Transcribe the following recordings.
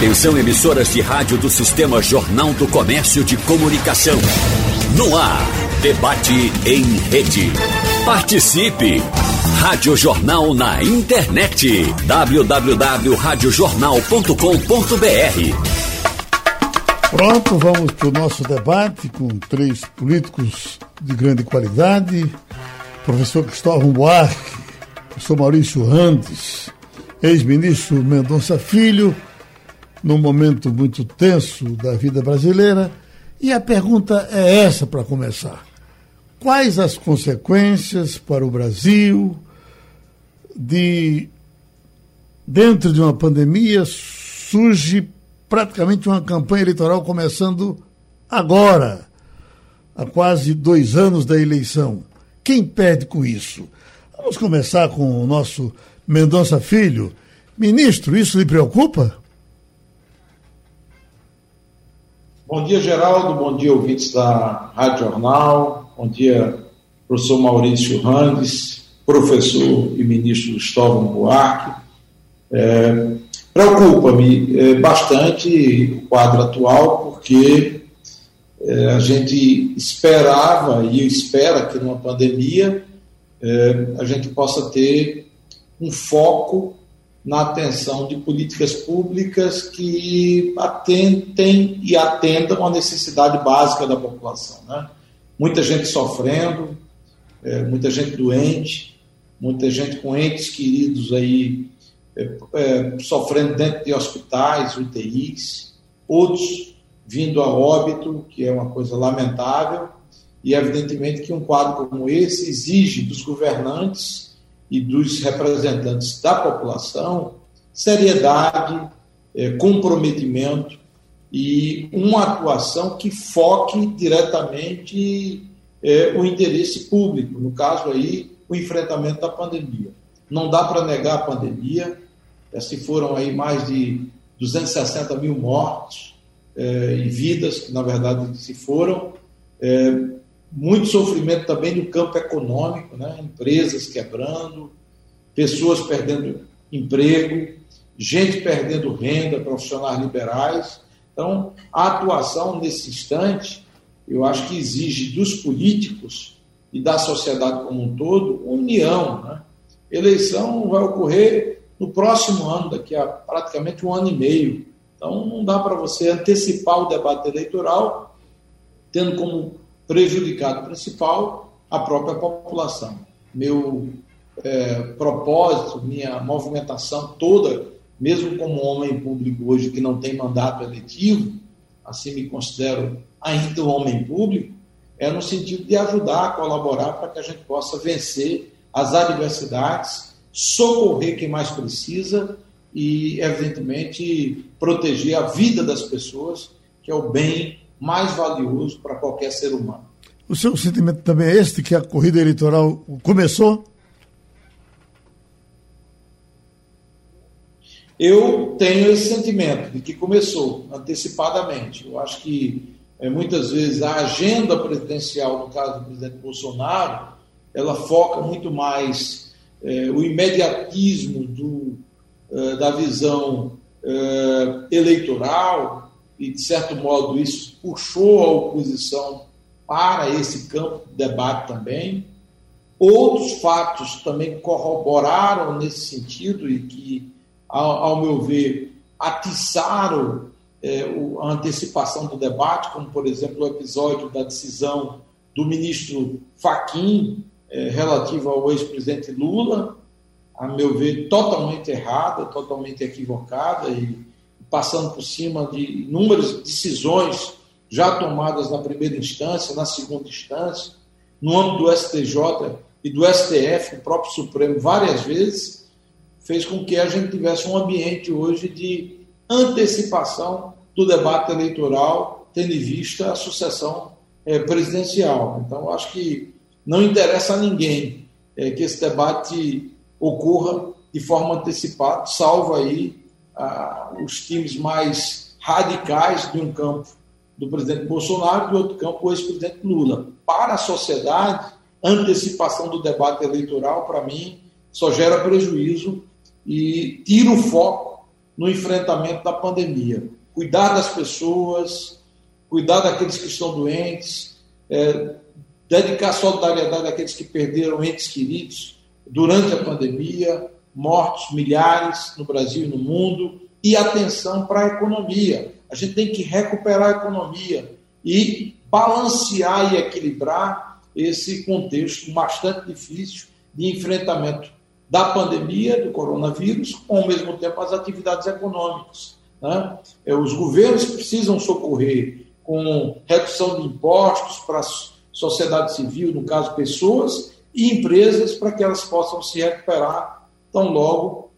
Atenção emissoras de rádio do Sistema Jornal do Comércio de Comunicação. No ar, debate em rede. Participe! Rádio Jornal na internet. www.radiojornal.com.br Pronto, vamos para o nosso debate com três políticos de grande qualidade. Professor Cristóvão Buarque, professor Maurício Randes, ex-ministro Mendonça Filho, num momento muito tenso da vida brasileira. E a pergunta é essa para começar: quais as consequências para o Brasil de dentro de uma pandemia surge praticamente uma campanha eleitoral começando agora, há quase dois anos da eleição. Quem perde com isso? Vamos começar com o nosso Mendonça Filho. Ministro, isso lhe preocupa? Bom dia, Geraldo. Bom dia, ouvintes da Rádio Jornal. Bom dia, professor Maurício Randes, professor e ministro Cristóvão Buarque. É, Preocupa-me é, bastante o quadro atual, porque é, a gente esperava e espera que numa pandemia é, a gente possa ter um foco na atenção de políticas públicas que atentem e atendam a necessidade básica da população. Né? Muita gente sofrendo, é, muita gente doente, muita gente com entes queridos aí é, é, sofrendo dentro de hospitais, UTIs, outros vindo a óbito, que é uma coisa lamentável, e evidentemente que um quadro como esse exige dos governantes e dos representantes da população seriedade, é, comprometimento e uma atuação que foque diretamente é, o interesse público, no caso aí, o enfrentamento da pandemia. Não dá para negar a pandemia, é, se foram aí mais de 260 mil mortos e vidas que, na verdade, se foram, muito sofrimento também no campo econômico, né? empresas quebrando, pessoas perdendo emprego, gente perdendo renda, profissionais liberais. Então, a atuação nesse instante, eu acho que exige dos políticos e da sociedade como um todo união. Né? Eleição vai ocorrer no próximo ano, daqui a praticamente um ano e meio. Então, não dá para você antecipar o debate eleitoral, tendo como prejudicado principal a própria população. Meu é, propósito, minha movimentação toda, mesmo como homem público hoje que não tem mandato eletivo, assim me considero ainda um homem público, é no sentido de ajudar, colaborar para que a gente possa vencer as adversidades, socorrer quem mais precisa e, evidentemente, proteger a vida das pessoas, que é o bem mais valioso para qualquer ser humano. O seu sentimento também é este, que a corrida eleitoral começou? Eu tenho esse sentimento de que começou antecipadamente. Eu acho que é, muitas vezes a agenda presidencial, no caso do presidente Bolsonaro, ela foca muito mais é, o imediatismo do, é, da visão eleitoral, e, de certo modo, isso puxou a oposição para esse campo de debate também. Outros fatos também corroboraram nesse sentido e que, ao, ao meu ver, atiçaram é, a antecipação do debate, como, por exemplo, o episódio da decisão do ministro Faquim é, relativo ao ex-presidente Lula, a meu ver, totalmente errada, totalmente equivocada e passando por cima de inúmeras decisões já tomadas na primeira instância, na segunda instância, no âmbito do STJ e do STF, o próprio Supremo, várias vezes, fez com que a gente tivesse um ambiente hoje de antecipação do debate eleitoral, tendo em vista a sucessão é, presidencial. Então, acho que não interessa a ninguém é, que esse debate ocorra de forma antecipada, salvo aí os times mais radicais de um campo do presidente Bolsonaro e do outro campo o ex-presidente Lula. Para a sociedade, antecipação do debate eleitoral, para mim, só gera prejuízo e tira o foco no enfrentamento da pandemia. Cuidar das pessoas, cuidar daqueles que estão doentes, é, dedicar solidariedade àqueles que perderam entes queridos durante a pandemia, mortos milhares no Brasil e no mundo, e atenção para a economia. A gente tem que recuperar a economia e balancear e equilibrar esse contexto bastante difícil de enfrentamento da pandemia do coronavírus, com ao mesmo tempo as atividades econômicas. Né? É, os governos precisam socorrer com redução de impostos para a sociedade civil, no caso pessoas, e empresas para que elas possam se recuperar tão logo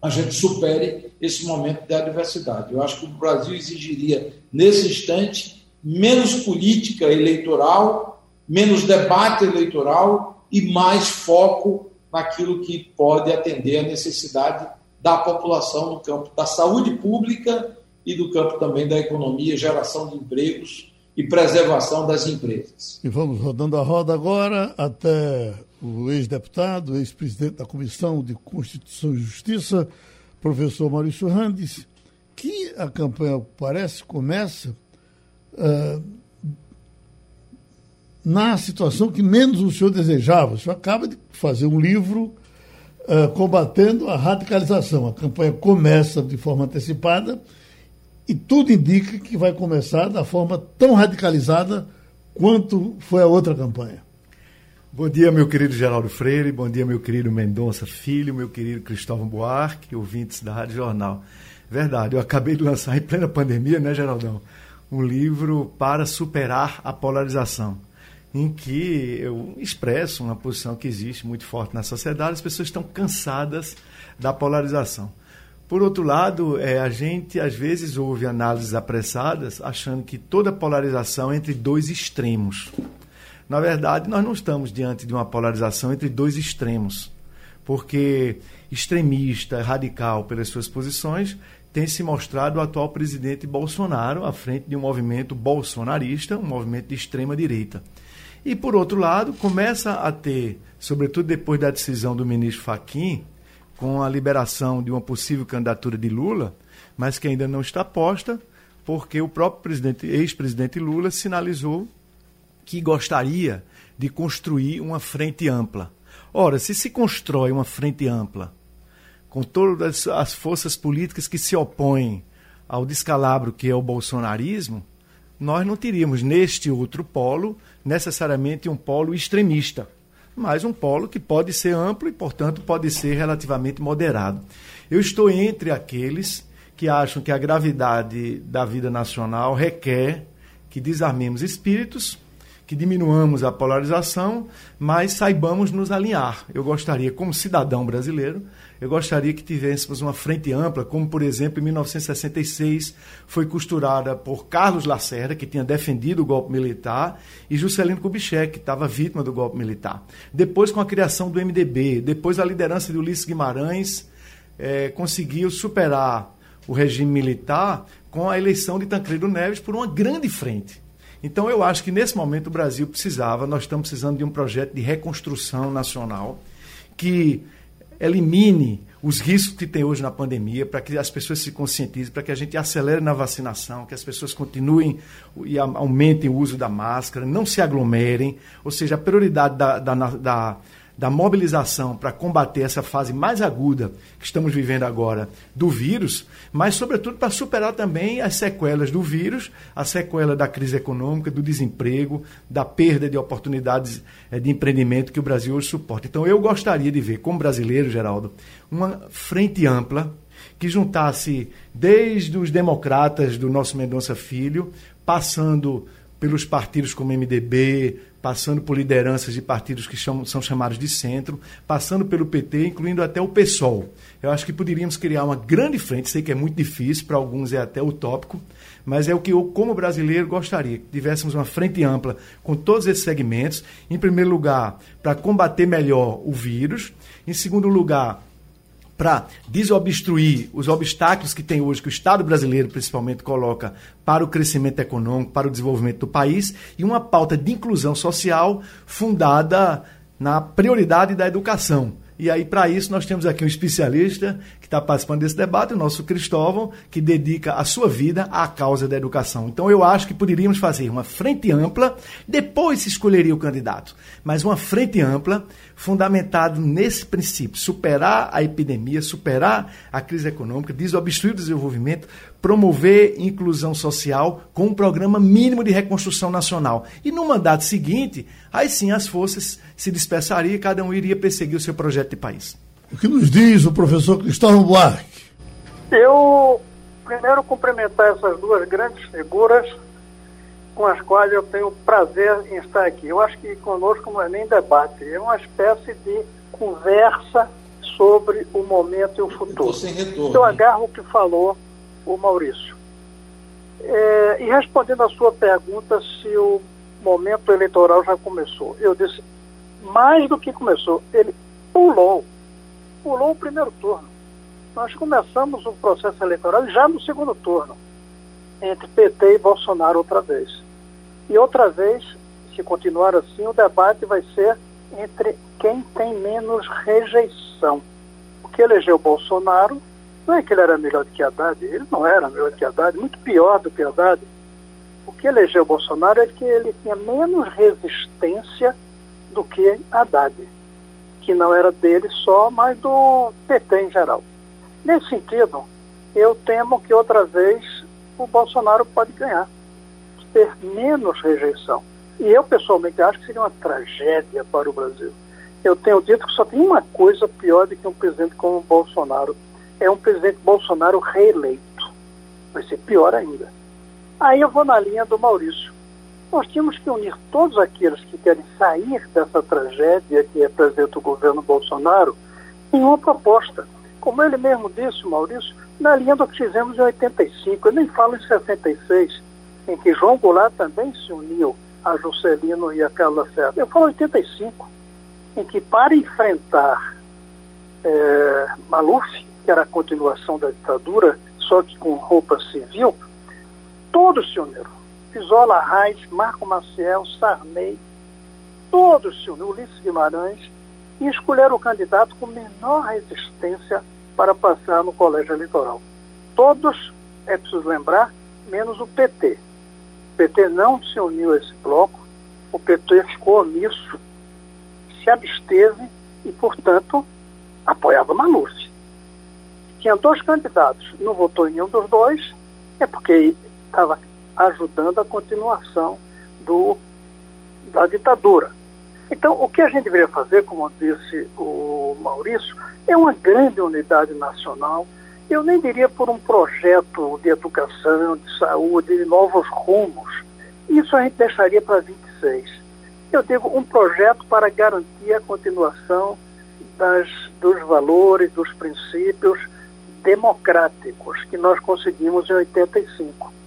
a gente supere esse momento de adversidade. Eu acho que o Brasil exigiria, nesse instante, menos política eleitoral, menos debate eleitoral e mais foco naquilo que pode atender a necessidade da população no campo da saúde pública e do campo também da economia, geração de empregos e preservação das empresas. E vamos rodando a roda agora até o ex-deputado, ex-presidente da Comissão de Constituição e Justiça, professor Maurício Randes, que a campanha, parece, começa uh, na situação que menos o senhor desejava. O senhor acaba de fazer um livro uh, combatendo a radicalização. A campanha começa de forma antecipada e tudo indica que vai começar da forma tão radicalizada quanto foi a outra campanha. Bom dia, meu querido Geraldo Freire, bom dia, meu querido Mendonça Filho, meu querido Cristóvão Buarque, ouvintes da Rádio Jornal. Verdade, eu acabei de lançar em plena pandemia, né, Geraldão? Um livro para superar a polarização, em que eu expresso uma posição que existe muito forte na sociedade, as pessoas estão cansadas da polarização. Por outro lado, é, a gente às vezes ouve análises apressadas achando que toda polarização é entre dois extremos. Na verdade, nós não estamos diante de uma polarização entre dois extremos, porque extremista, radical pelas suas posições, tem se mostrado o atual presidente Bolsonaro à frente de um movimento bolsonarista, um movimento de extrema direita. E por outro lado, começa a ter, sobretudo depois da decisão do ministro Faquim, com a liberação de uma possível candidatura de Lula, mas que ainda não está posta, porque o próprio ex-presidente Lula sinalizou que gostaria de construir uma frente ampla. Ora, se se constrói uma frente ampla, com todas as forças políticas que se opõem ao descalabro que é o bolsonarismo, nós não teríamos neste outro polo necessariamente um polo extremista, mas um polo que pode ser amplo e, portanto, pode ser relativamente moderado. Eu estou entre aqueles que acham que a gravidade da vida nacional requer que desarmemos espíritos que diminuamos a polarização, mas saibamos nos alinhar. Eu gostaria, como cidadão brasileiro, eu gostaria que tivéssemos uma frente ampla, como, por exemplo, em 1966 foi costurada por Carlos Lacerda, que tinha defendido o golpe militar, e Juscelino Kubitschek, que estava vítima do golpe militar. Depois, com a criação do MDB, depois a liderança de Ulisses Guimarães eh, conseguiu superar o regime militar com a eleição de Tancredo Neves por uma grande frente. Então eu acho que nesse momento o Brasil precisava, nós estamos precisando de um projeto de reconstrução nacional que elimine os riscos que tem hoje na pandemia, para que as pessoas se conscientizem, para que a gente acelere na vacinação, que as pessoas continuem e aumentem o uso da máscara, não se aglomerem, ou seja, a prioridade da, da, da da mobilização para combater essa fase mais aguda que estamos vivendo agora do vírus, mas, sobretudo, para superar também as sequelas do vírus, a sequela da crise econômica, do desemprego, da perda de oportunidades eh, de empreendimento que o Brasil hoje suporta. Então, eu gostaria de ver, como brasileiro, Geraldo, uma frente ampla que juntasse desde os democratas do nosso Mendonça Filho, passando pelos partidos como MDB, passando por lideranças de partidos que são, são chamados de centro, passando pelo PT, incluindo até o PSOL. Eu acho que poderíamos criar uma grande frente, sei que é muito difícil, para alguns é até utópico, mas é o que eu, como brasileiro, gostaria, que tivéssemos uma frente ampla com todos esses segmentos. Em primeiro lugar, para combater melhor o vírus. Em segundo lugar, para desobstruir os obstáculos que tem hoje, que o Estado brasileiro principalmente coloca para o crescimento econômico, para o desenvolvimento do país, e uma pauta de inclusão social fundada na prioridade da educação. E aí, para isso, nós temos aqui um especialista está participando desse debate, o nosso Cristóvão, que dedica a sua vida à causa da educação. Então eu acho que poderíamos fazer uma frente ampla, depois se escolheria o candidato, mas uma frente ampla, fundamentado nesse princípio: superar a epidemia, superar a crise econômica, desobstruir o desenvolvimento, promover inclusão social com um programa mínimo de reconstrução nacional. E no mandato seguinte, aí sim as forças se dispersariam e cada um iria perseguir o seu projeto de país. O que nos diz o professor Cristóvão Buarque? Eu primeiro cumprimentar essas duas grandes figuras com as quais eu tenho prazer em estar aqui. Eu acho que conosco não é nem debate, é uma espécie de conversa sobre o momento e o futuro. sem retorno. Eu agarro o que falou o Maurício. É, e respondendo à sua pergunta se o momento eleitoral já começou, eu disse, mais do que começou, ele pulou, pulou o primeiro turno. Nós começamos o processo eleitoral já no segundo turno, entre PT e Bolsonaro outra vez. E outra vez, se continuar assim, o debate vai ser entre quem tem menos rejeição. O que elegeu Bolsonaro não é que ele era melhor do que Haddad, ele não era melhor do que Haddad, muito pior do que Haddad. O que elegeu Bolsonaro é que ele tinha menos resistência do que Haddad, que não era dele só, mas do PT em geral. Nesse sentido, eu temo que outra vez o Bolsonaro pode ganhar, ter menos rejeição. E eu pessoalmente acho que seria uma tragédia para o Brasil. Eu tenho dito que só tem uma coisa pior do que um presidente como o Bolsonaro é um presidente Bolsonaro reeleito. Vai ser pior ainda. Aí eu vou na linha do Maurício. Nós tínhamos que unir todos aqueles que querem sair dessa tragédia que representa o governo Bolsonaro em uma proposta. Como ele mesmo disse, Maurício, na linha do que fizemos em 85, eu nem falo em 66, em que João Goulart também se uniu a Juscelino e a Carla Serra. Eu falo em 85, em que para enfrentar é, Maluf, que era a continuação da ditadura, só que com roupa civil, todos se uniram. Isola Reis, Marco Maciel, Sarney, todos se uniram, Ulisses Guimarães, e escolheram o candidato com menor resistência para passar no colégio eleitoral. Todos, é preciso lembrar, menos o PT. O PT não se uniu a esse bloco, o PT ficou omisso, se absteve e, portanto, apoiava Maluf tinha dois candidatos, não votou em nenhum dos dois, é porque estava ajudando a continuação do, da ditadura. Então, o que a gente deveria fazer, como disse o Maurício, é uma grande unidade nacional. Eu nem diria por um projeto de educação, de saúde, de novos rumos. Isso a gente deixaria para 26. Eu digo um projeto para garantir a continuação das, dos valores, dos princípios democráticos que nós conseguimos em 85.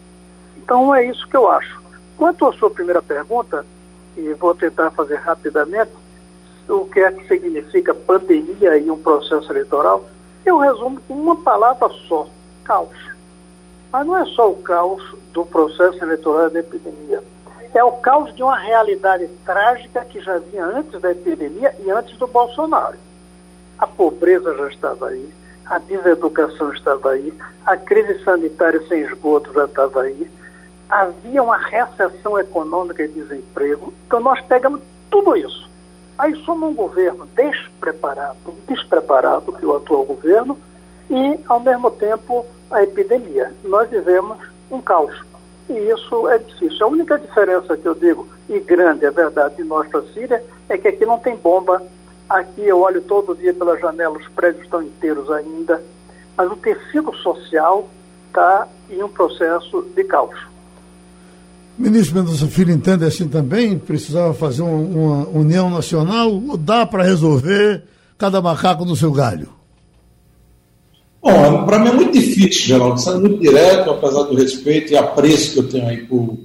Então é isso que eu acho. Quanto à sua primeira pergunta, e vou tentar fazer rapidamente, o que é que significa pandemia e um processo eleitoral, eu resumo com uma palavra só, caos. Mas não é só o caos do processo eleitoral da epidemia. É o caos de uma realidade trágica que já vinha antes da epidemia e antes do Bolsonaro. A pobreza já estava aí, a deseducação estava aí, a crise sanitária sem esgoto já estava aí, havia uma recessão econômica e desemprego. Então nós pegamos tudo isso. Aí somos um governo despreparado, despreparado que o atual governo, e ao mesmo tempo a epidemia. Nós vivemos um caos. E isso é difícil. A única diferença que eu digo, e grande é verdade, de nós para a Síria, é que aqui não tem bomba Aqui eu olho todo dia pela janela, os prédios estão inteiros ainda, mas o tecido social está em um processo de caos. Ministro Mendonça Filho entende assim também? Precisava fazer uma, uma união nacional ou dá para resolver cada macaco no seu galho? Bom, para mim é muito difícil, Geraldo, sendo muito direto, apesar do respeito e apreço que eu tenho aí por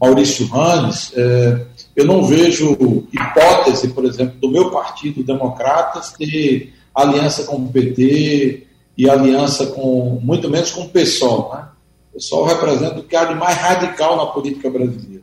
Maurício Randes, é, eu não vejo hipótese, por exemplo, do meu partido, Democratas, ter aliança com o PT e aliança com, muito menos com o PSOL. Né? O PSOL representa o que há de mais radical na política brasileira.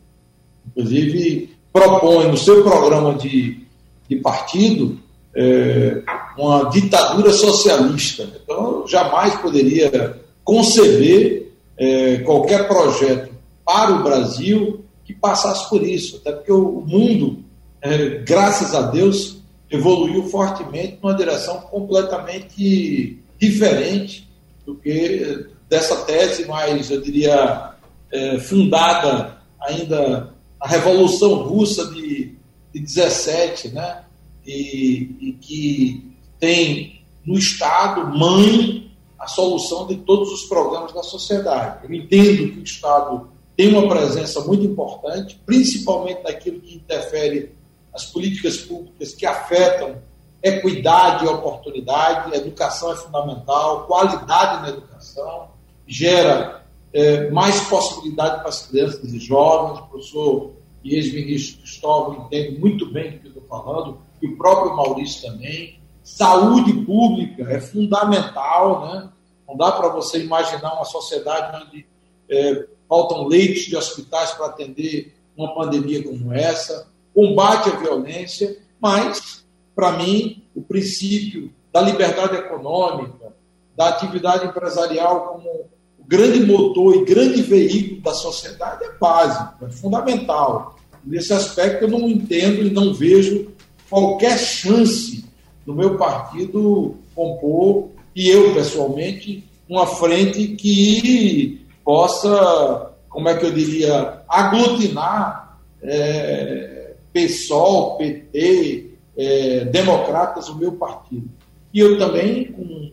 Inclusive, propõe no seu programa de, de partido é, uma ditadura socialista. Então, eu jamais poderia conceber é, qualquer projeto para o Brasil que passasse por isso, até porque o mundo, é, graças a Deus, evoluiu fortemente numa direção completamente diferente do que dessa tese mais, eu diria, é, fundada ainda na Revolução Russa de, de 17, né? E, e que tem no Estado mãe a solução de todos os problemas da sociedade. Eu entendo que o Estado tem uma presença muito importante, principalmente naquilo que interfere as políticas públicas que afetam equidade e oportunidade, educação é fundamental, qualidade na educação, gera é, mais possibilidade para as crianças e jovens. O professor e ex-ministro Cristóvão entende muito bem do que eu estou falando, e o próprio Maurício também. Saúde pública é fundamental, né? Não dá para você imaginar uma sociedade onde é, faltam leitos de hospitais para atender uma pandemia como essa combate à violência, mas, para mim, o princípio da liberdade econômica, da atividade empresarial como grande motor e grande veículo da sociedade é básico, é fundamental. Nesse aspecto, eu não entendo e não vejo qualquer chance do meu partido compor, e eu pessoalmente, uma frente que possa, como é que eu diria, aglutinar é, PSOL, PT, é, Democratas, o meu partido. E eu também, com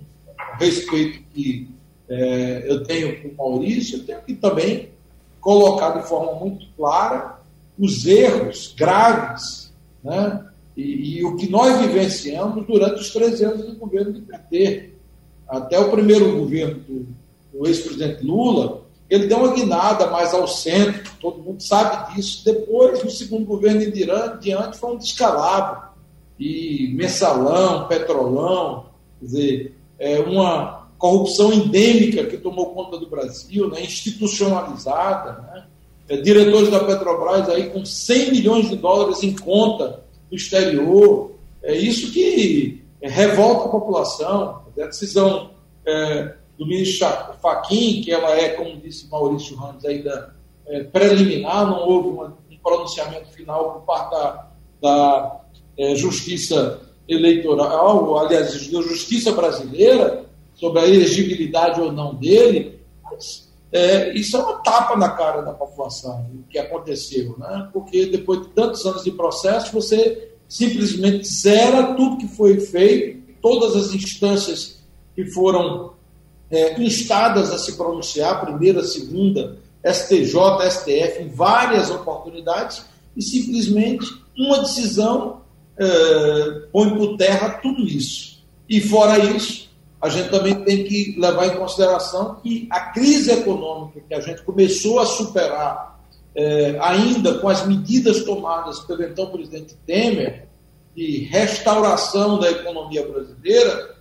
respeito que é, eu tenho com o Maurício, eu tenho que também colocar de forma muito clara os erros graves né? e, e o que nós vivenciamos durante os 13 anos do governo do PT. Até o primeiro governo do, do ex-presidente Lula, ele deu uma guinada mais ao centro, todo mundo sabe disso. Depois, no segundo governo em diante, foi um descalabro. E mensalão, petrolão, quer dizer, é uma corrupção endêmica que tomou conta do Brasil, né, institucionalizada. Né, é, diretores da Petrobras aí com 100 milhões de dólares em conta no exterior. É isso que revolta a população. A decisão é, do ministro Faquim, que ela é, como disse Maurício Ramos, ainda é, preliminar, não houve uma, um pronunciamento final por parte da, da é, Justiça Eleitoral, aliás, da Justiça Brasileira, sobre a elegibilidade ou não dele, mas é, isso é uma tapa na cara da população, o que aconteceu, né? porque depois de tantos anos de processo, você simplesmente zera tudo que foi feito, todas as instâncias que foram é, instadas a se pronunciar, primeira, segunda, STJ, STF, em várias oportunidades, e simplesmente uma decisão é, põe por terra tudo isso. E fora isso, a gente também tem que levar em consideração que a crise econômica que a gente começou a superar, é, ainda com as medidas tomadas pelo então presidente Temer, de restauração da economia brasileira,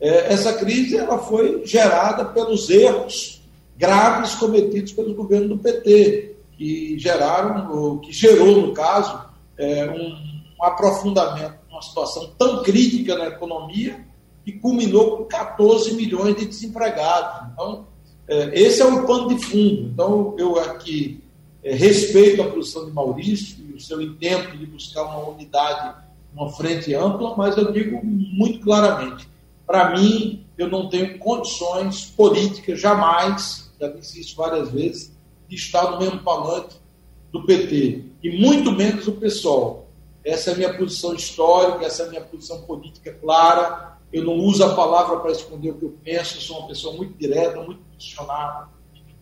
é, essa crise ela foi gerada pelos erros graves cometidos pelo governo do PT, que geraram, que gerou, no caso, é, um, um aprofundamento uma situação tão crítica na economia que culminou com 14 milhões de desempregados. Então, é, esse é o pano de fundo. Então, eu aqui é, respeito a posição de Maurício e o seu intento de buscar uma unidade, uma frente ampla, mas eu digo muito claramente: para mim, eu não tenho condições políticas, jamais, já disse isso várias vezes, de estar no mesmo palanque do PT, e muito menos o PSOL. Essa é a minha posição histórica, essa é a minha posição política clara. Eu não uso a palavra para esconder o que eu penso, eu sou uma pessoa muito direta, muito posicionada.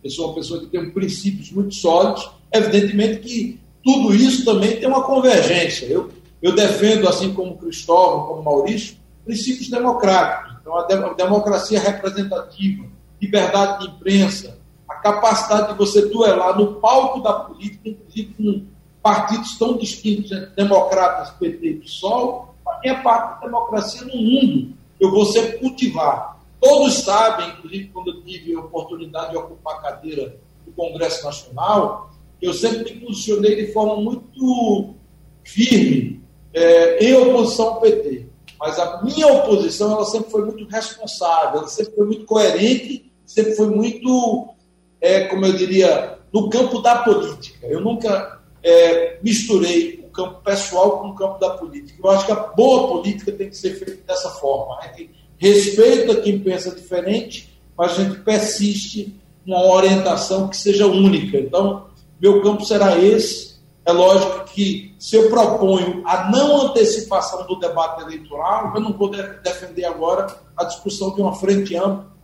Eu sou uma pessoa que tem princípios muito sólidos. Evidentemente que tudo isso também tem uma convergência. Eu, eu defendo, assim como Cristóvão, como Maurício, princípios democráticos. Então, a democracia representativa, liberdade de imprensa, a capacidade de você duelar no palco da política, inclusive com partidos tão distintos democratas, PT e PSOL, é parte da democracia no mundo. Eu vou sempre cultivar. Todos sabem, inclusive quando eu tive a oportunidade de ocupar a cadeira do Congresso Nacional, eu sempre me posicionei de forma muito firme é, em oposição ao PT. Mas a minha oposição ela sempre foi muito responsável, ela sempre foi muito coerente, sempre foi muito, é, como eu diria, no campo da política. Eu nunca é, misturei campo pessoal com o campo da política. Eu acho que a boa política tem que ser feita dessa forma. A gente respeita quem pensa diferente, mas a gente persiste numa orientação que seja única. Então, meu campo será esse. É lógico que se eu proponho a não antecipação do debate eleitoral, eu não vou defender agora a discussão de uma frente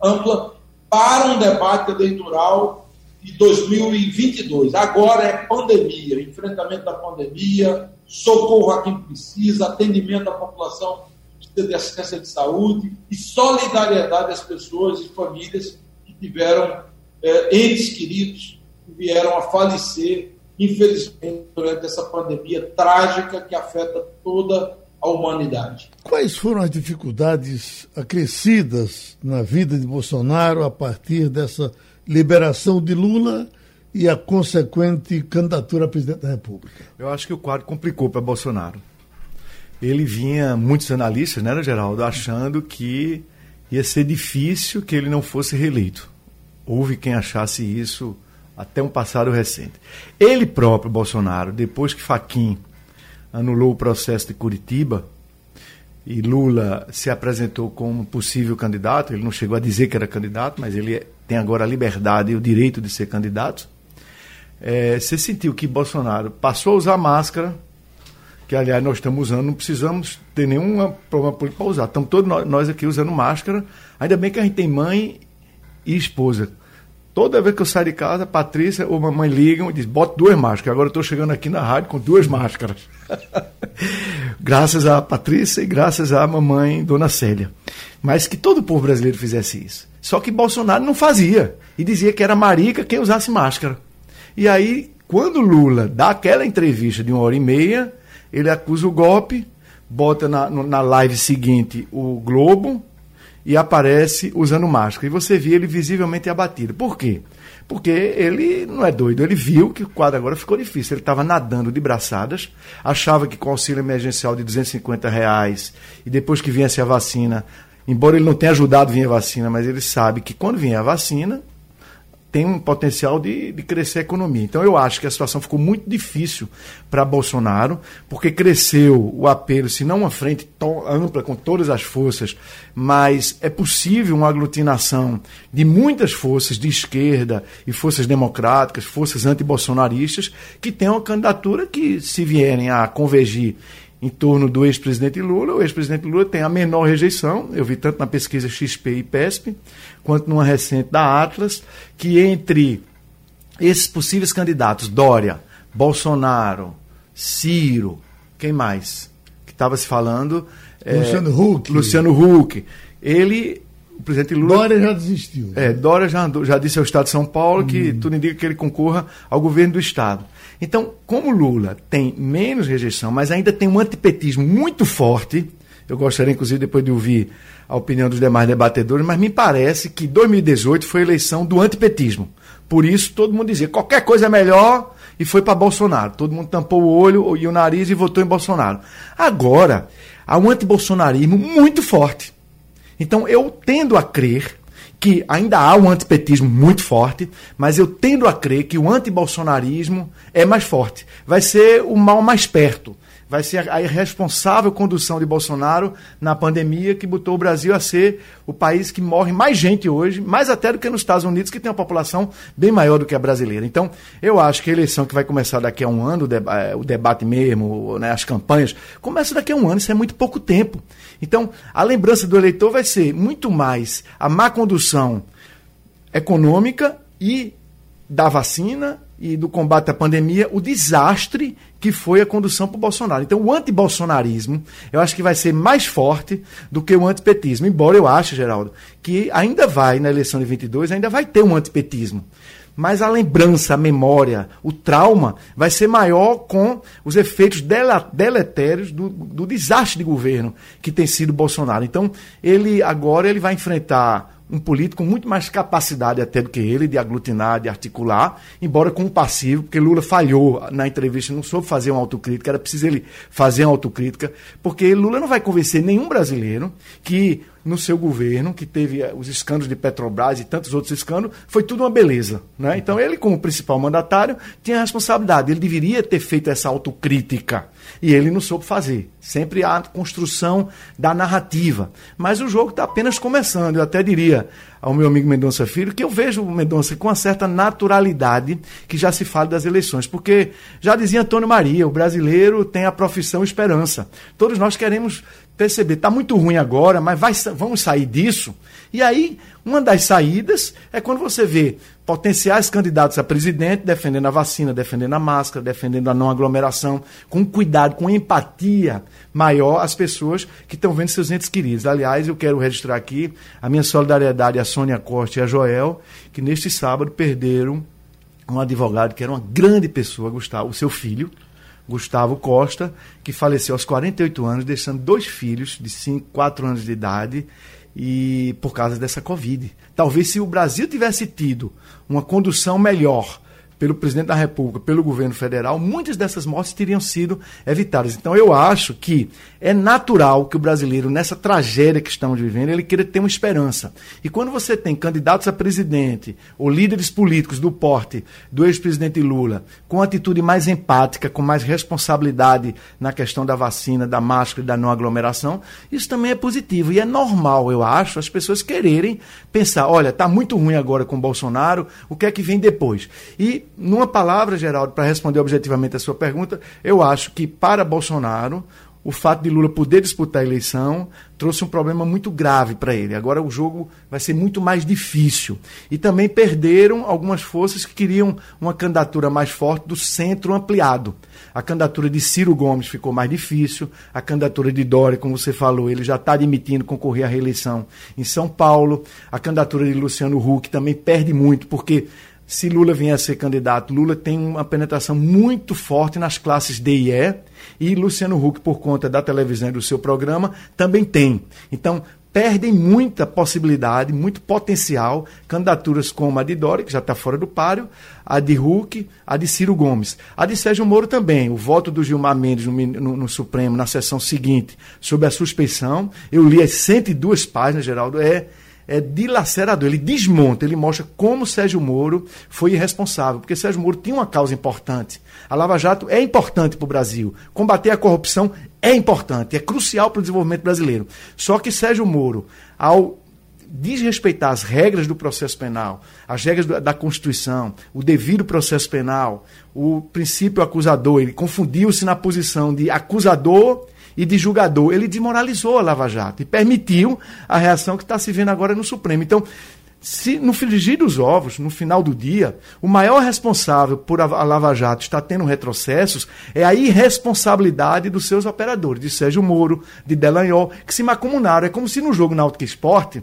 ampla para um debate eleitoral de 2022. Agora é pandemia, enfrentamento da pandemia, socorro a quem precisa, atendimento à população precisa de assistência de saúde e solidariedade às pessoas e famílias que tiveram é, entes queridos que vieram a falecer, infelizmente, durante essa pandemia trágica que afeta toda a humanidade. Quais foram as dificuldades acrescidas na vida de Bolsonaro a partir dessa liberação de Lula e a consequente candidatura a presidente da República? Eu acho que o quadro complicou para Bolsonaro. Ele vinha, muitos analistas, né, Geraldo, achando que ia ser difícil que ele não fosse reeleito. Houve quem achasse isso até um passado recente. Ele próprio, Bolsonaro, depois que Faquim anulou o processo de Curitiba e Lula se apresentou como possível candidato, ele não chegou a dizer que era candidato, mas ele tem agora a liberdade e o direito de ser candidato. É, você sentiu que Bolsonaro passou a usar máscara, que aliás nós estamos usando, não precisamos ter nenhum problema político para usar. Estamos todos nós aqui usando máscara. Ainda bem que a gente tem mãe e esposa. Toda vez que eu saio de casa, Patrícia ou mamãe ligam e dizem, bota duas máscaras. Agora eu estou chegando aqui na rádio com duas máscaras. graças a Patrícia e graças à mamãe, Dona Célia. Mas que todo o povo brasileiro fizesse isso. Só que Bolsonaro não fazia. E dizia que era marica quem usasse máscara. E aí, quando Lula dá aquela entrevista de uma hora e meia, ele acusa o golpe, bota na, na live seguinte o Globo, e aparece usando máscara. E você vê ele visivelmente abatido. Por quê? Porque ele não é doido, ele viu que o quadro agora ficou difícil. Ele estava nadando de braçadas, achava que com auxílio emergencial de 250 reais e depois que viesse a vacina, embora ele não tenha ajudado a vir a vacina, mas ele sabe que quando vier a vacina, tem um potencial de, de crescer a economia. Então eu acho que a situação ficou muito difícil para Bolsonaro, porque cresceu o apelo, se não uma frente ampla com todas as forças, mas é possível uma aglutinação de muitas forças de esquerda e forças democráticas, forças antibolsonaristas, que tenham uma candidatura que, se vierem a convergir em torno do ex-presidente Lula. O ex-presidente Lula tem a menor rejeição, eu vi tanto na pesquisa XP e PESP, quanto numa recente da Atlas, que entre esses possíveis candidatos, Dória, Bolsonaro, Ciro, quem mais? Que estava se falando. É, Luciano Huck. Luciano Huck. Ele o presidente Lula. Dória já desistiu. É, Dória já, já disse ao Estado de São Paulo que hum. tudo indica que ele concorra ao governo do Estado. Então, como Lula tem menos rejeição, mas ainda tem um antipetismo muito forte, eu gostaria, inclusive, depois de ouvir a opinião dos demais debatedores, mas me parece que 2018 foi a eleição do antipetismo. Por isso, todo mundo dizia qualquer coisa é melhor e foi para Bolsonaro. Todo mundo tampou o olho e o nariz e votou em Bolsonaro. Agora, há um antibolsonarismo muito forte. Então, eu tendo a crer que ainda há um antipetismo muito forte, mas eu tendo a crer que o antibolsonarismo é mais forte. Vai ser o mal mais perto. Vai ser a irresponsável condução de Bolsonaro na pandemia que botou o Brasil a ser o país que morre mais gente hoje, mais até do que nos Estados Unidos, que tem uma população bem maior do que a brasileira. Então, eu acho que a eleição que vai começar daqui a um ano, o debate mesmo, né, as campanhas, começa daqui a um ano, isso é muito pouco tempo. Então, a lembrança do eleitor vai ser muito mais a má condução econômica e da vacina e do combate à pandemia, o desastre que foi a condução para o Bolsonaro. Então, o antibolsonarismo, eu acho que vai ser mais forte do que o antipetismo. Embora eu ache, Geraldo, que ainda vai, na eleição de 22, ainda vai ter um antipetismo mas a lembrança, a memória, o trauma vai ser maior com os efeitos deletérios do, do desastre de governo que tem sido Bolsonaro. Então, ele agora ele vai enfrentar um político com muito mais capacidade até do que ele de aglutinar, de articular, embora com um passivo, porque Lula falhou na entrevista, não soube fazer uma autocrítica, era preciso ele fazer uma autocrítica, porque Lula não vai convencer nenhum brasileiro que no seu governo, que teve eh, os escândalos de Petrobras e tantos outros escândalos, foi tudo uma beleza. Né? Então, ele, como principal mandatário, tinha a responsabilidade. Ele deveria ter feito essa autocrítica. E ele não soube fazer. Sempre há a construção da narrativa. Mas o jogo está apenas começando. Eu até diria ao meu amigo Mendonça Filho que eu vejo o Mendonça com uma certa naturalidade que já se fala das eleições. Porque já dizia Antônio Maria, o brasileiro tem a profissão esperança. Todos nós queremos perceber, está muito ruim agora, mas vai, vamos sair disso. E aí, uma das saídas é quando você vê potenciais candidatos a presidente defendendo a vacina, defendendo a máscara, defendendo a não aglomeração, com cuidado, com empatia maior às pessoas que estão vendo seus entes queridos. Aliás, eu quero registrar aqui a minha solidariedade à Sônia Costa e a Joel, que neste sábado perderam um advogado que era uma grande pessoa, Gustavo, o seu filho, Gustavo Costa, que faleceu aos 48 anos, deixando dois filhos de 5, 4 anos de idade e por causa dessa Covid. Talvez se o Brasil tivesse tido uma condução melhor pelo presidente da República, pelo governo federal, muitas dessas mortes teriam sido evitadas. Então eu acho que é natural que o brasileiro, nessa tragédia que estamos vivendo, ele queira ter uma esperança. E quando você tem candidatos a presidente ou líderes políticos do porte do ex-presidente Lula, com atitude mais empática, com mais responsabilidade na questão da vacina, da máscara e da não aglomeração, isso também é positivo. E é normal, eu acho, as pessoas quererem pensar, olha, está muito ruim agora com o Bolsonaro, o que é que vem depois? E numa palavra, Geraldo, para responder objetivamente a sua pergunta, eu acho que para Bolsonaro o fato de Lula poder disputar a eleição trouxe um problema muito grave para ele. Agora o jogo vai ser muito mais difícil. E também perderam algumas forças que queriam uma candidatura mais forte do centro ampliado. A candidatura de Ciro Gomes ficou mais difícil, a candidatura de Dória, como você falou, ele já está admitindo concorrer à reeleição em São Paulo. A candidatura de Luciano Huck também perde muito, porque se Lula vier a ser candidato, Lula tem uma penetração muito forte nas classes D e E, e Luciano Huck, por conta da televisão e do seu programa, também tem. Então, perdem muita possibilidade, muito potencial, candidaturas como a de Dória, que já está fora do páreo, a de Huck, a de Ciro Gomes. A de Sérgio Moro também. O voto do Gilmar Mendes no, no, no Supremo, na sessão seguinte, sobre a suspeição, eu li as 102 páginas, Geraldo, é é dilacerador, ele desmonta, ele mostra como Sérgio Moro foi irresponsável, porque Sérgio Moro tinha uma causa importante. A Lava Jato é importante para o Brasil. Combater a corrupção é importante, é crucial para o desenvolvimento brasileiro. Só que Sérgio Moro, ao desrespeitar as regras do processo penal, as regras da Constituição, o devido processo penal, o princípio acusador, ele confundiu-se na posição de acusador e de julgador. Ele desmoralizou a Lava Jato e permitiu a reação que está se vendo agora no Supremo. Então, se no frigir dos ovos, no final do dia, o maior responsável por a, Lava Jato estar tendo retrocessos é a irresponsabilidade dos seus operadores, de Sérgio Moro, de Delanhol, que se macumunaram. É como se no jogo Náutico Esporte,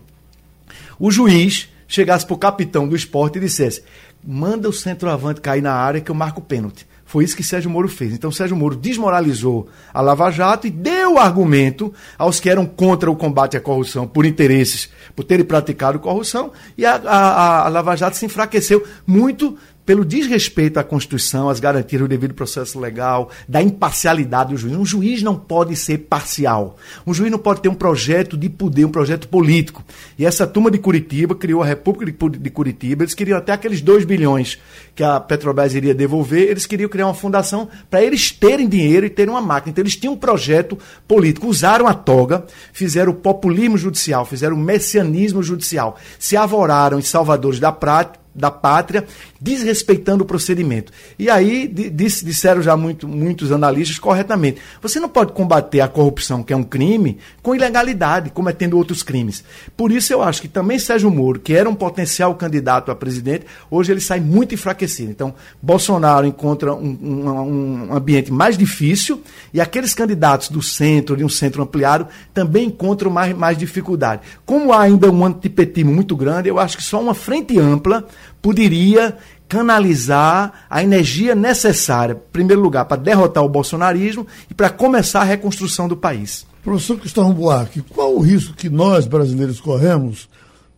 o juiz chegasse para o capitão do esporte e dissesse: manda o centroavante cair na área que eu marco o pênalti. Foi isso que Sérgio Moro fez. Então, Sérgio Moro desmoralizou a Lava Jato e deu argumento aos que eram contra o combate à corrupção por interesses, por terem praticado corrupção, e a, a, a Lava Jato se enfraqueceu muito pelo desrespeito à Constituição, às garantias do devido processo legal, da imparcialidade do juiz. Um juiz não pode ser parcial. Um juiz não pode ter um projeto de poder, um projeto político. E essa turma de Curitiba criou a República de Curitiba. Eles queriam até aqueles 2 bilhões que a Petrobras iria devolver, eles queriam criar uma fundação para eles terem dinheiro e terem uma máquina. Então eles tinham um projeto político. Usaram a toga, fizeram o populismo judicial, fizeram o messianismo judicial. Se avoraram em salvadores da prática da pátria, desrespeitando o procedimento. E aí disseram já muito, muitos analistas corretamente: você não pode combater a corrupção, que é um crime, com ilegalidade, cometendo outros crimes. Por isso eu acho que também Sérgio Moro, que era um potencial candidato a presidente, hoje ele sai muito enfraquecido. Então, Bolsonaro encontra um, um, um ambiente mais difícil e aqueles candidatos do centro, de um centro ampliado, também encontram mais, mais dificuldade. Como há ainda um antipetismo muito grande, eu acho que só uma frente ampla poderia canalizar a energia necessária, em primeiro lugar, para derrotar o bolsonarismo e para começar a reconstrução do país. Professor Cristóvão Buarque, qual o risco que nós brasileiros corremos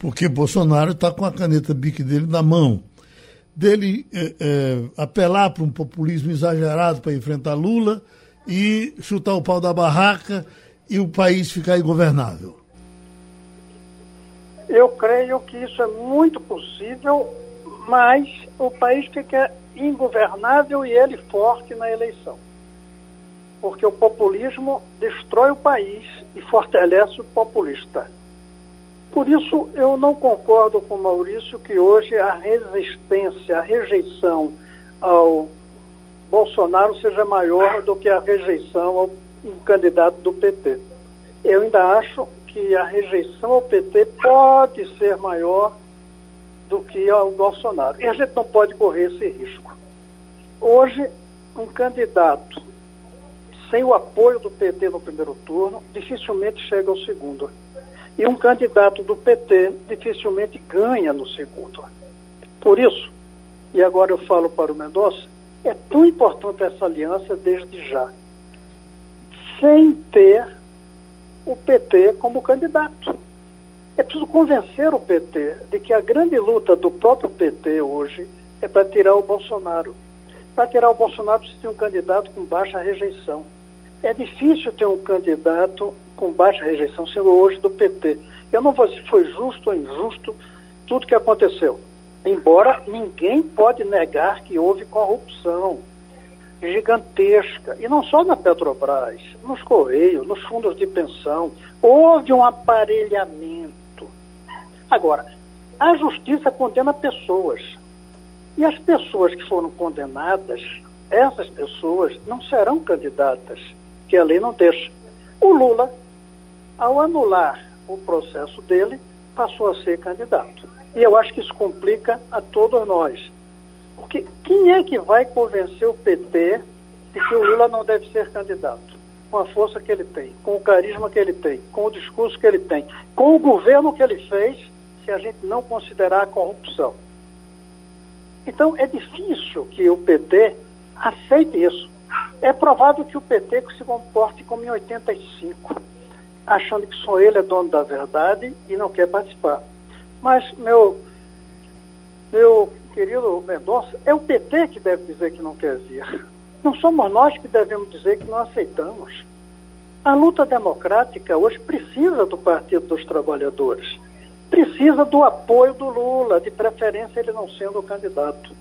porque Bolsonaro está com a caneta bique dele na mão. Dele é, é, apelar para um populismo exagerado para enfrentar Lula e chutar o pau da barraca e o país ficar ingovernável. Eu creio que isso é muito possível, mas o país fica ingovernável e ele forte na eleição. Porque o populismo destrói o país e fortalece o populista. Por isso, eu não concordo com Maurício que hoje a resistência, a rejeição ao Bolsonaro seja maior do que a rejeição ao um candidato do PT. Eu ainda acho que a rejeição ao PT pode ser maior do que ao Bolsonaro. E a gente não pode correr esse risco. Hoje, um candidato sem o apoio do PT no primeiro turno dificilmente chega ao segundo. E um candidato do PT dificilmente ganha no segundo. Por isso, e agora eu falo para o Mendonça, é tão importante essa aliança desde já, sem ter o PT como candidato. É preciso convencer o PT de que a grande luta do próprio PT hoje é para tirar o Bolsonaro. Para tirar o Bolsonaro precisa ter um candidato com baixa rejeição. É difícil ter um candidato com baixa rejeição, sendo hoje do PT. Eu não vou se foi justo ou injusto tudo que aconteceu. Embora ninguém pode negar que houve corrupção gigantesca, e não só na Petrobras, nos Correios, nos fundos de pensão, houve um aparelhamento. Agora, a justiça condena pessoas, e as pessoas que foram condenadas, essas pessoas não serão candidatas, que a lei não deixa. O Lula, ao anular o processo dele, passou a ser candidato. E eu acho que isso complica a todos nós. Porque quem é que vai convencer o PT de que o Lula não deve ser candidato? Com a força que ele tem, com o carisma que ele tem, com o discurso que ele tem, com o governo que ele fez, se a gente não considerar a corrupção. Então, é difícil que o PT aceite isso. É provável que o PT se comporte como em 85, achando que só ele é dono da verdade e não quer participar. Mas, meu, meu querido Mendonça, é o PT que deve dizer que não quer vir. Não somos nós que devemos dizer que não aceitamos. A luta democrática hoje precisa do Partido dos Trabalhadores, precisa do apoio do Lula, de preferência ele não sendo o candidato.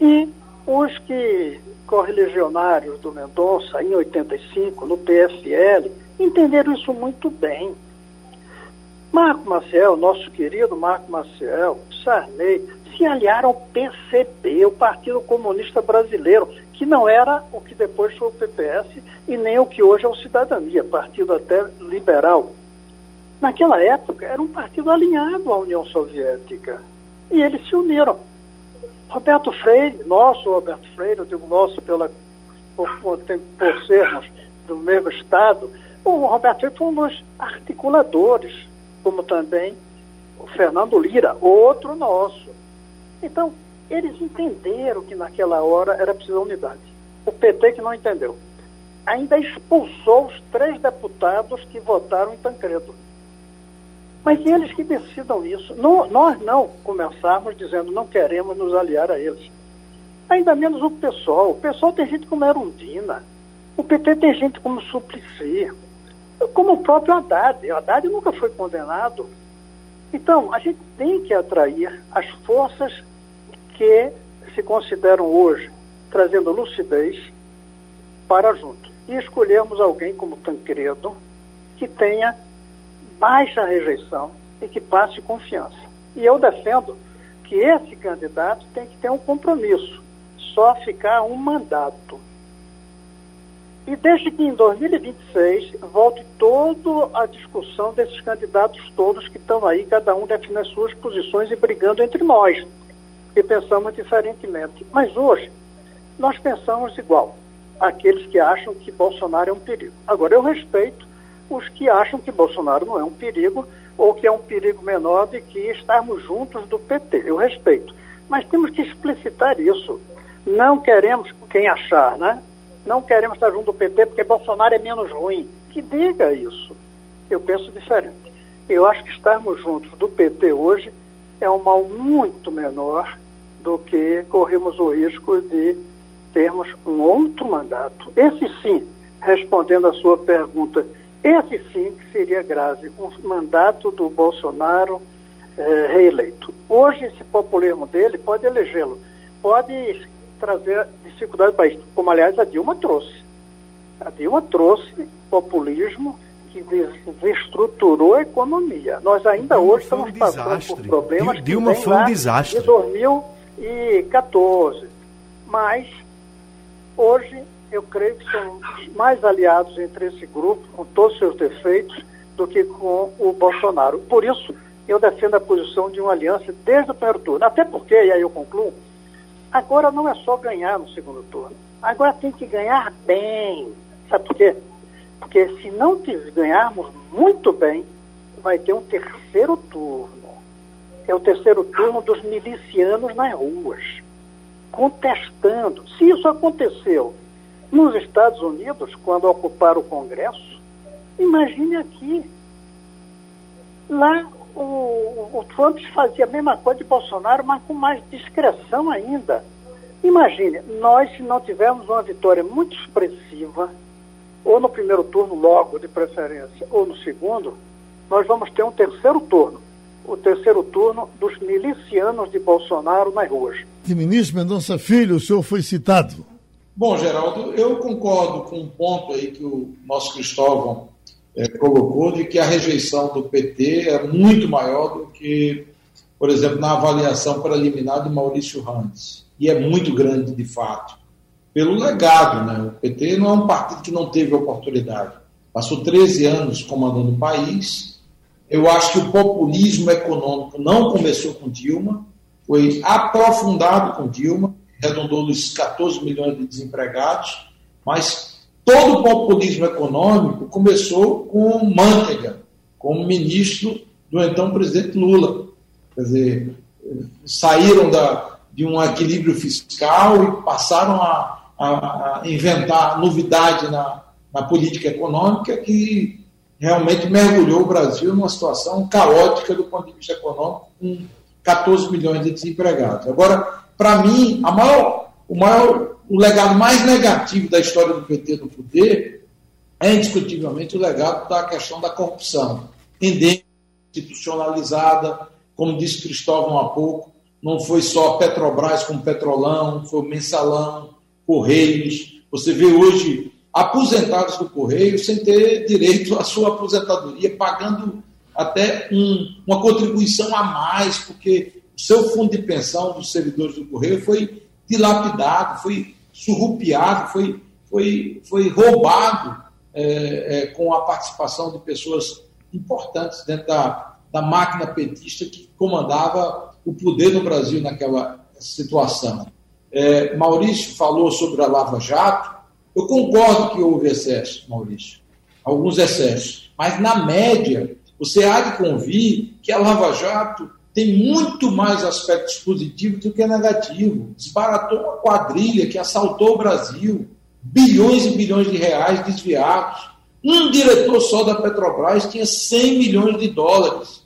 E os que correligionários do Mendonça, em 85, no PFL, entenderam isso muito bem. Marco Maciel, nosso querido Marco Maciel, Sarney, se aliaram ao PCB, o Partido Comunista Brasileiro, que não era o que depois foi o PPS e nem o que hoje é o Cidadania, partido até liberal. Naquela época era um partido alinhado à União Soviética e eles se uniram. Roberto Freire, nosso Roberto Freire, eu digo nosso pela, por, por, por sermos do mesmo Estado, o Roberto Freire foi um dos articuladores, como também o Fernando Lira, outro nosso. Então, eles entenderam que naquela hora era preciso unidade. O PT que não entendeu. Ainda expulsou os três deputados que votaram em Tancredo. Mas eles que decidam isso. Nós não começarmos dizendo não queremos nos aliar a eles. Ainda menos o pessoal. O pessoal tem gente como Erundina. O PT tem gente como Suplicy. Como o próprio Haddad. O Haddad nunca foi condenado. Então, a gente tem que atrair as forças que se consideram hoje trazendo lucidez para junto. E escolhemos alguém como Tancredo, que tenha baixa rejeição e que passe confiança. E eu defendo que esse candidato tem que ter um compromisso, só ficar um mandato. E desde que em 2026 volte toda a discussão desses candidatos todos que estão aí, cada um definindo as suas posições e brigando entre nós e pensamos diferentemente. Mas hoje, nós pensamos igual, aqueles que acham que Bolsonaro é um perigo. Agora, eu respeito os que acham que Bolsonaro não é um perigo ou que é um perigo menor de que estarmos juntos do PT. Eu respeito. Mas temos que explicitar isso. Não queremos, quem achar, né? Não queremos estar junto do PT porque Bolsonaro é menos ruim. Que diga isso. Eu penso diferente. Eu acho que estarmos juntos do PT hoje é um mal muito menor do que corremos o risco de termos um outro mandato. Esse sim, respondendo à sua pergunta, esse sim que seria grave, um mandato do Bolsonaro eh, reeleito. Hoje, esse populismo dele pode elegê-lo, pode trazer dificuldade para isso, como aliás a Dilma trouxe. A Dilma trouxe populismo que desestruturou a economia. Nós ainda Dilma hoje estamos um passando desastre. por problemas Dilma que foi um desastre. de 2014. Mas hoje eu creio que são mais aliados entre esse grupo, com todos os seus defeitos, do que com o Bolsonaro. Por isso, eu defendo a posição de uma aliança desde o primeiro turno. Até porque, e aí eu concluo, agora não é só ganhar no segundo turno. Agora tem que ganhar bem. Sabe por quê? Porque se não ganharmos muito bem, vai ter um terceiro turno. É o terceiro turno dos milicianos nas ruas, contestando. Se isso aconteceu nos Estados Unidos, quando ocuparam o Congresso, imagine aqui. Lá o, o Trump fazia a mesma coisa de Bolsonaro, mas com mais discreção ainda. Imagine, nós se não tivermos uma vitória muito expressiva, ou no primeiro turno logo, de preferência, ou no segundo, nós vamos ter um terceiro turno. O terceiro turno dos milicianos de Bolsonaro nas ruas. Ministro Mendonça Filho, o senhor foi citado. Bom, Geraldo, eu concordo com um ponto aí que o nosso Cristóvão é, colocou, de que a rejeição do PT é muito maior do que, por exemplo, na avaliação preliminar de Maurício Randes. E é muito grande, de fato pelo legado. Né? O PT não é um partido que não teve oportunidade. Passou 13 anos comandando o país. Eu acho que o populismo econômico não começou com Dilma, foi aprofundado com Dilma, arredondou nos 14 milhões de desempregados, mas todo o populismo econômico começou com Manteiga, como ministro do então presidente Lula. Quer dizer, saíram da, de um equilíbrio fiscal e passaram a a, a inventar novidade na, na política econômica que realmente mergulhou o Brasil numa situação caótica do ponto de vista econômico, com 14 milhões de desempregados. Agora, para mim, maior, o maior, o legado mais negativo da história do PT no poder é indiscutivelmente o legado da questão da corrupção, endêmica, institucionalizada, como disse Cristóvão há pouco, não foi só Petrobras com Petrolão, foi o Mensalão, Correios. Você vê hoje aposentados do Correio sem ter direito à sua aposentadoria, pagando até um, uma contribuição a mais, porque o seu fundo de pensão dos servidores do Correio foi dilapidado, foi surrupiado, foi, foi, foi roubado é, é, com a participação de pessoas importantes dentro da, da máquina petista que comandava o poder no Brasil naquela situação. É, Maurício falou sobre a Lava Jato. Eu concordo que houve excesso, Maurício, alguns excessos. Mas, na média, você há de convir que a Lava Jato tem muito mais aspectos positivos do que negativos. Desbaratou uma quadrilha que assaltou o Brasil, bilhões e bilhões de reais desviados. Um diretor só da Petrobras tinha 100 milhões de dólares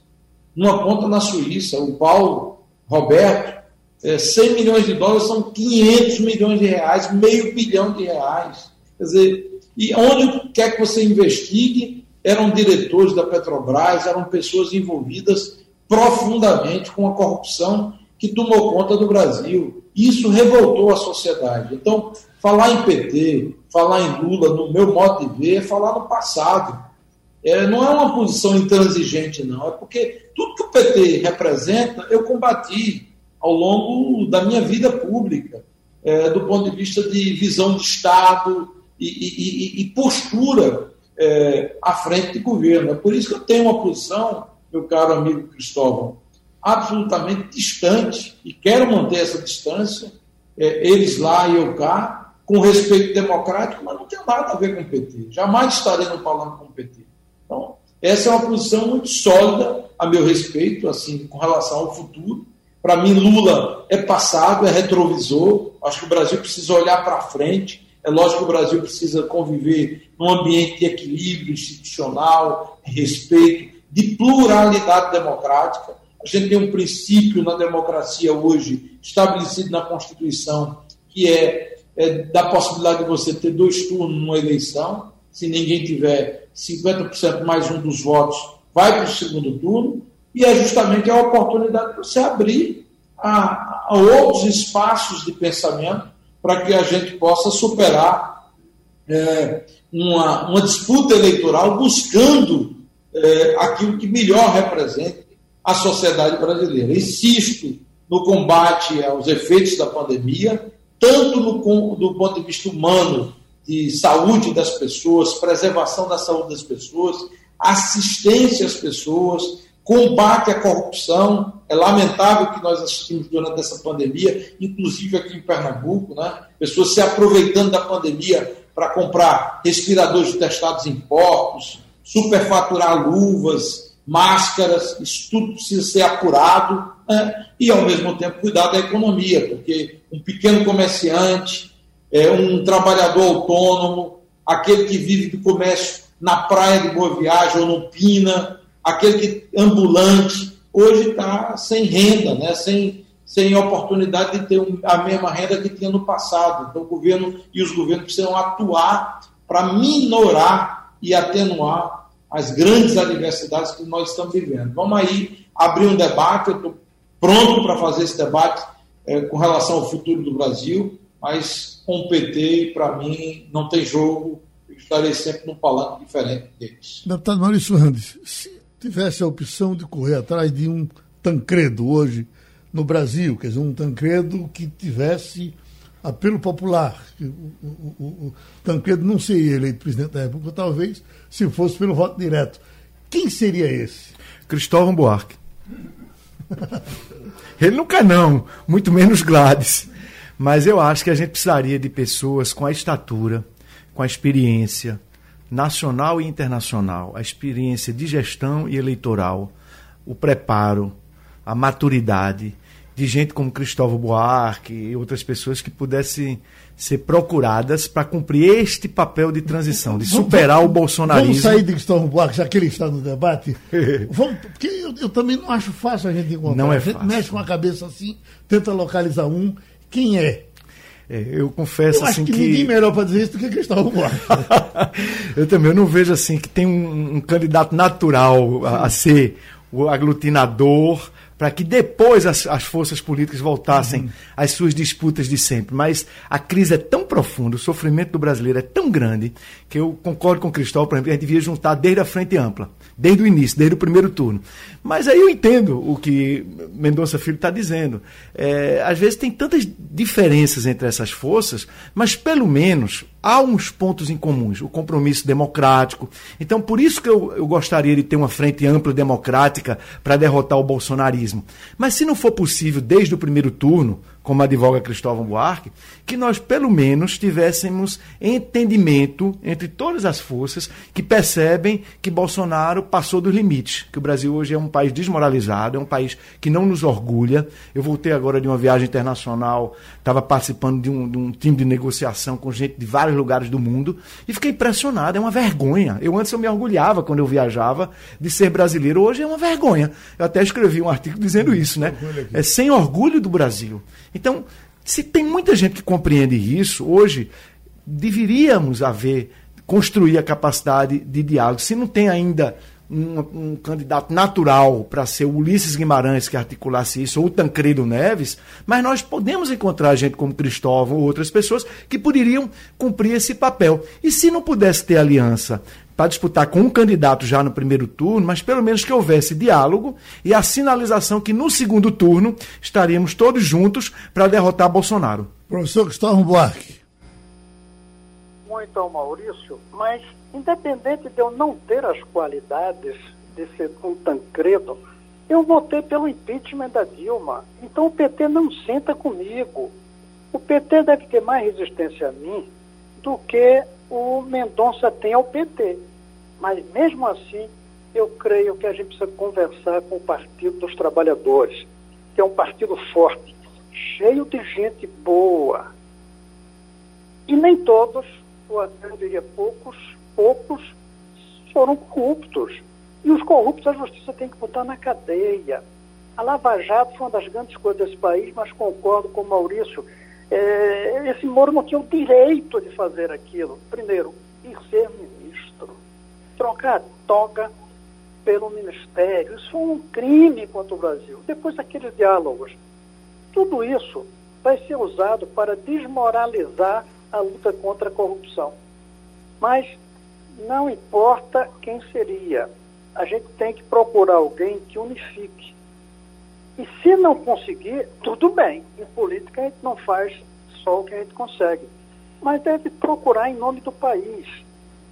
numa conta na Suíça, o Paulo Roberto é, 100 milhões de dólares são 500 milhões de reais, meio bilhão de reais. Quer dizer, e onde quer que você investigue, eram diretores da Petrobras, eram pessoas envolvidas profundamente com a corrupção que tomou conta do Brasil. Isso revoltou a sociedade. Então, falar em PT, falar em Lula, no meu modo de ver, é falar no passado. É, não é uma posição intransigente, não. É porque tudo que o PT representa, eu combati ao longo da minha vida pública, é, do ponto de vista de visão de Estado e, e, e postura é, à frente de governo. É por isso que eu tenho uma posição, meu caro amigo Cristóvão, absolutamente distante e quero manter essa distância, é, eles lá e eu cá, com respeito democrático, mas não tem nada a ver com o PT. Jamais estarei no falando com o PT. Então, essa é uma posição muito sólida a meu respeito, assim, com relação ao futuro para mim, Lula é passado, é retrovisor. Acho que o Brasil precisa olhar para frente. É lógico que o Brasil precisa conviver num ambiente de equilíbrio institucional, de respeito, de pluralidade democrática. A gente tem um princípio na democracia hoje, estabelecido na Constituição, que é, é da possibilidade de você ter dois turnos numa eleição. Se ninguém tiver 50% mais um dos votos, vai para o segundo turno. E é justamente a oportunidade de você abrir a, a outros espaços de pensamento para que a gente possa superar é, uma, uma disputa eleitoral buscando é, aquilo que melhor represente a sociedade brasileira. Insisto no combate aos efeitos da pandemia, tanto no, do ponto de vista humano, de saúde das pessoas, preservação da saúde das pessoas, assistência às pessoas, combate à corrupção. É lamentável que nós assistimos durante essa pandemia, inclusive aqui em Pernambuco, né? pessoas se aproveitando da pandemia para comprar respiradores testados em portos, superfaturar luvas, máscaras, isso tudo precisa ser apurado né? e, ao mesmo tempo, cuidar da economia, porque um pequeno comerciante, é, um trabalhador autônomo, aquele que vive do comércio na praia de Boa Viagem ou no Pina, aquele que ambulante, hoje está sem renda, né? sem, sem oportunidade de ter a mesma renda que tinha no passado. Então, o governo e os governos precisam atuar para minorar e atenuar as grandes adversidades que nós estamos vivendo. Vamos aí abrir um debate, eu estou pronto para fazer esse debate é, com relação ao futuro do Brasil, mas com o PT, para mim, não tem jogo, eu estarei sempre num palanque diferente deles. Deputado Maurício Randes, se tivesse a opção de correr atrás de um Tancredo hoje no Brasil, quer dizer, um Tancredo que tivesse apelo popular. O, o, o, o Tancredo não seria eleito presidente da República, talvez, se fosse pelo voto direto. Quem seria esse? Cristóvão Buarque. Ele nunca não, muito menos Gladys. Mas eu acho que a gente precisaria de pessoas com a estatura, com a experiência, nacional e internacional, a experiência de gestão e eleitoral, o preparo, a maturidade de gente como Cristóvão Buarque e outras pessoas que pudessem ser procuradas para cumprir este papel de transição, de superar vamos, o bolsonarismo. Vamos sair de Cristóvão Buarque, já que ele está no debate. vamos, porque eu, eu, também não acho fácil a gente encontrar. Não é a gente fácil. mexe com a cabeça assim, tenta localizar um. Quem é? É, eu confesso eu assim que, que ninguém melhor para dizer isso do que Cristóvão Buarque. eu também eu não vejo assim que tem um, um candidato natural a, a, ser o aglutinador para que depois as, as, forças políticas voltassem uhum. às suas disputas de sempre. Mas a crise é tão profunda, o sofrimento do brasileiro é tão grande, que eu concordo com o Cristóvão, por exemplo, a gente devia juntar desde a frente ampla, desde o início, desde o primeiro turno. Mas aí eu entendo o que Mendonça Filho está dizendo. É, às vezes tem tantas diferenças entre essas forças, mas pelo menos há uns pontos em comuns. O compromisso democrático. Então, por isso que eu, eu gostaria de ter uma frente ampla democrática para derrotar o bolsonarismo. Mas se não for possível desde o primeiro turno, como advoga Cristóvão Buarque, que nós pelo menos tivéssemos entendimento entre todas as forças que percebem que Bolsonaro passou dos limites, que o Brasil hoje é um país desmoralizado, é um país que não nos orgulha. Eu voltei agora de uma viagem internacional, estava participando de um, de um time de negociação com gente de vários lugares do mundo e fiquei impressionado, é uma vergonha. Eu antes eu me orgulhava quando eu viajava de ser brasileiro, hoje é uma vergonha. Eu até escrevi um artigo dizendo isso, né? É sem orgulho do Brasil. Então, se tem muita gente que compreende isso, hoje deveríamos haver, construir a capacidade de diálogo. Se não tem ainda um, um candidato natural para ser o Ulisses Guimarães que articulasse isso, ou o Tancredo Neves, mas nós podemos encontrar gente como Cristóvão ou outras pessoas que poderiam cumprir esse papel. E se não pudesse ter aliança para disputar com um candidato já no primeiro turno, mas pelo menos que houvesse diálogo e a sinalização que no segundo turno estaríamos todos juntos para derrotar Bolsonaro. Professor Gustavo Buarque. Muito, Maurício, mas independente de eu não ter as qualidades de ser um Tancredo, eu votei pelo impeachment da Dilma. Então o PT não senta comigo. O PT deve ter mais resistência a mim do que o Mendonça tem ao PT. Mas mesmo assim, eu creio que a gente precisa conversar com o Partido dos Trabalhadores, que é um partido forte, cheio de gente boa. E nem todos, ou até eu diria poucos, poucos, foram corruptos. E os corruptos a justiça tem que botar na cadeia. A Lava Jato foi uma das grandes coisas desse país, mas concordo com o Maurício. É, esse Moro não tinha o direito de fazer aquilo. Primeiro, ir ser ministro. Trocar a toga pelo ministério. Isso foi um crime contra o Brasil. Depois aqueles diálogos. Tudo isso vai ser usado para desmoralizar a luta contra a corrupção. Mas não importa quem seria, a gente tem que procurar alguém que unifique. E se não conseguir, tudo bem. Em política a gente não faz só o que a gente consegue. Mas deve procurar em nome do país.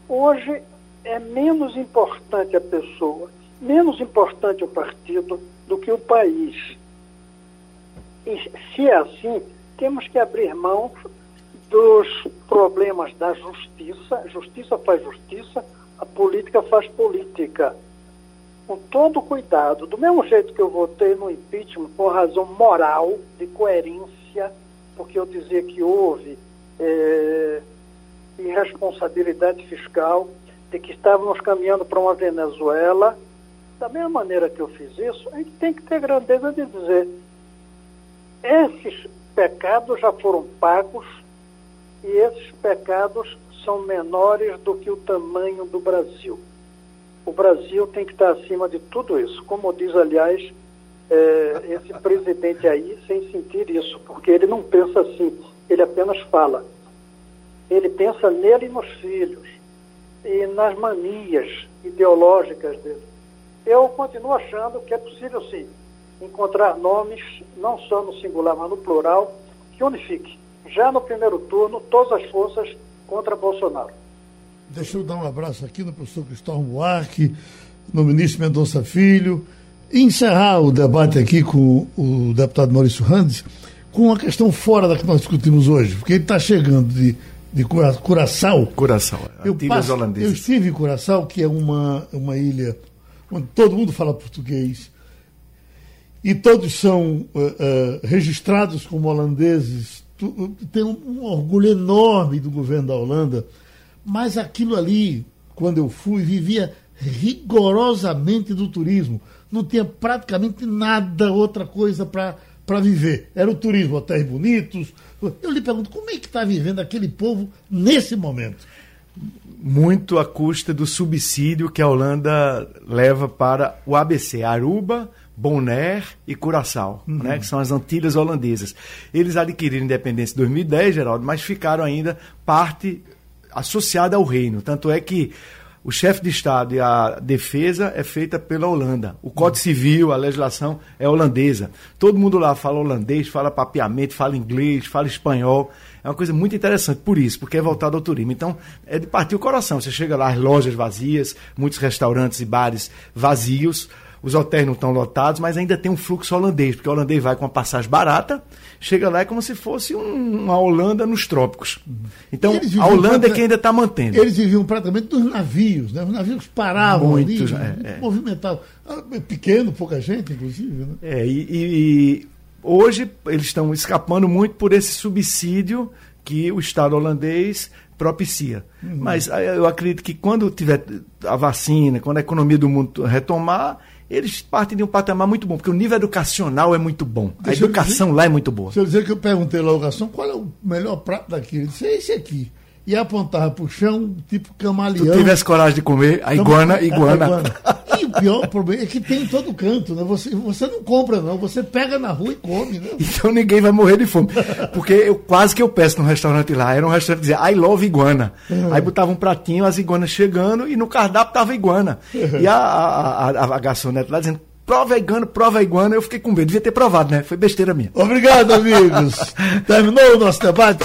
Hoje é menos importante a pessoa, menos importante o partido do que o país. E se é assim, temos que abrir mão dos problemas da justiça. Justiça faz justiça, a política faz política. Com todo cuidado, do mesmo jeito que eu votei no impeachment por razão moral, de coerência, porque eu dizia que houve é, irresponsabilidade fiscal, de que estávamos caminhando para uma Venezuela. Da mesma maneira que eu fiz isso, a gente tem que ter grandeza de dizer: esses pecados já foram pagos e esses pecados são menores do que o tamanho do Brasil. O Brasil tem que estar acima de tudo isso, como diz, aliás, é, esse presidente aí, sem sentir isso, porque ele não pensa assim, ele apenas fala. Ele pensa nele e nos filhos, e nas manias ideológicas dele. Eu continuo achando que é possível, sim, encontrar nomes, não só no singular, mas no plural, que unifique já no primeiro turno, todas as forças contra Bolsonaro. Deixa eu dar um abraço aqui no professor Cristóvão Buarque, no ministro Mendonça Filho, e encerrar o debate aqui com o deputado Maurício Randes com uma questão fora da que nós discutimos hoje, porque ele está chegando de, de Curaçao. Curaçao, eu, passo, eu estive em Curaçao, que é uma, uma ilha onde todo mundo fala português, e todos são uh, uh, registrados como holandeses. Tem um orgulho enorme do governo da Holanda, mas aquilo ali, quando eu fui, vivia rigorosamente do turismo. Não tinha praticamente nada, outra coisa para viver. Era o turismo, hotéis bonitos. Eu lhe pergunto, como é que está vivendo aquele povo nesse momento? Muito à custa do subsídio que a Holanda leva para o ABC, Aruba, Bonaire e Curaçao, uhum. né, que são as Antilhas holandesas. Eles adquiriram independência em 2010, Geraldo, mas ficaram ainda parte associada ao reino. Tanto é que o chefe de Estado e a defesa é feita pela Holanda. O Código Civil, a legislação é holandesa. Todo mundo lá fala holandês, fala papiamento, fala inglês, fala espanhol. É uma coisa muito interessante por isso, porque é voltado ao turismo. Então, é de partir o coração. Você chega lá, as lojas vazias, muitos restaurantes e bares vazios os hotéis não estão lotados, mas ainda tem um fluxo holandês, porque o holandês vai com uma passagem barata, chega lá é como se fosse um, uma Holanda nos trópicos. Então, a Holanda é que ainda está mantendo. Eles viviam praticamente dos navios, né? Os navios paravam Muitos, ali, é, é. movimentavam. Ah, pequeno, pouca gente, inclusive. Né? É, e, e hoje eles estão escapando muito por esse subsídio que o Estado holandês propicia. Uhum. Mas eu acredito que quando tiver a vacina, quando a economia do mundo retomar, eles partem de um patamar muito bom, porque o nível educacional é muito bom. Deixa a educação dizer, lá é muito boa. Deixa eu dizer que eu perguntei lá ao garçom qual é o melhor prato daqui. Ele disse, é esse aqui. E apontava para o chão, tipo camaleão. Se tivesse coragem de comer, a iguana, iguana. A iguana. E o pior problema é que tem em todo canto, né? Você, você não compra, não. Você pega na rua e come, né? Então ninguém vai morrer de fome. Porque eu quase que eu peço no restaurante lá. Era um restaurante que dizia I love iguana. Uhum. Aí botava um pratinho, as iguanas chegando, e no cardápio tava iguana. Uhum. E a, a, a, a garçonete lá dizendo, prova iguana, prova iguana. Eu fiquei com medo. Devia ter provado, né? Foi besteira minha. Obrigado, amigos. Terminou o nosso debate.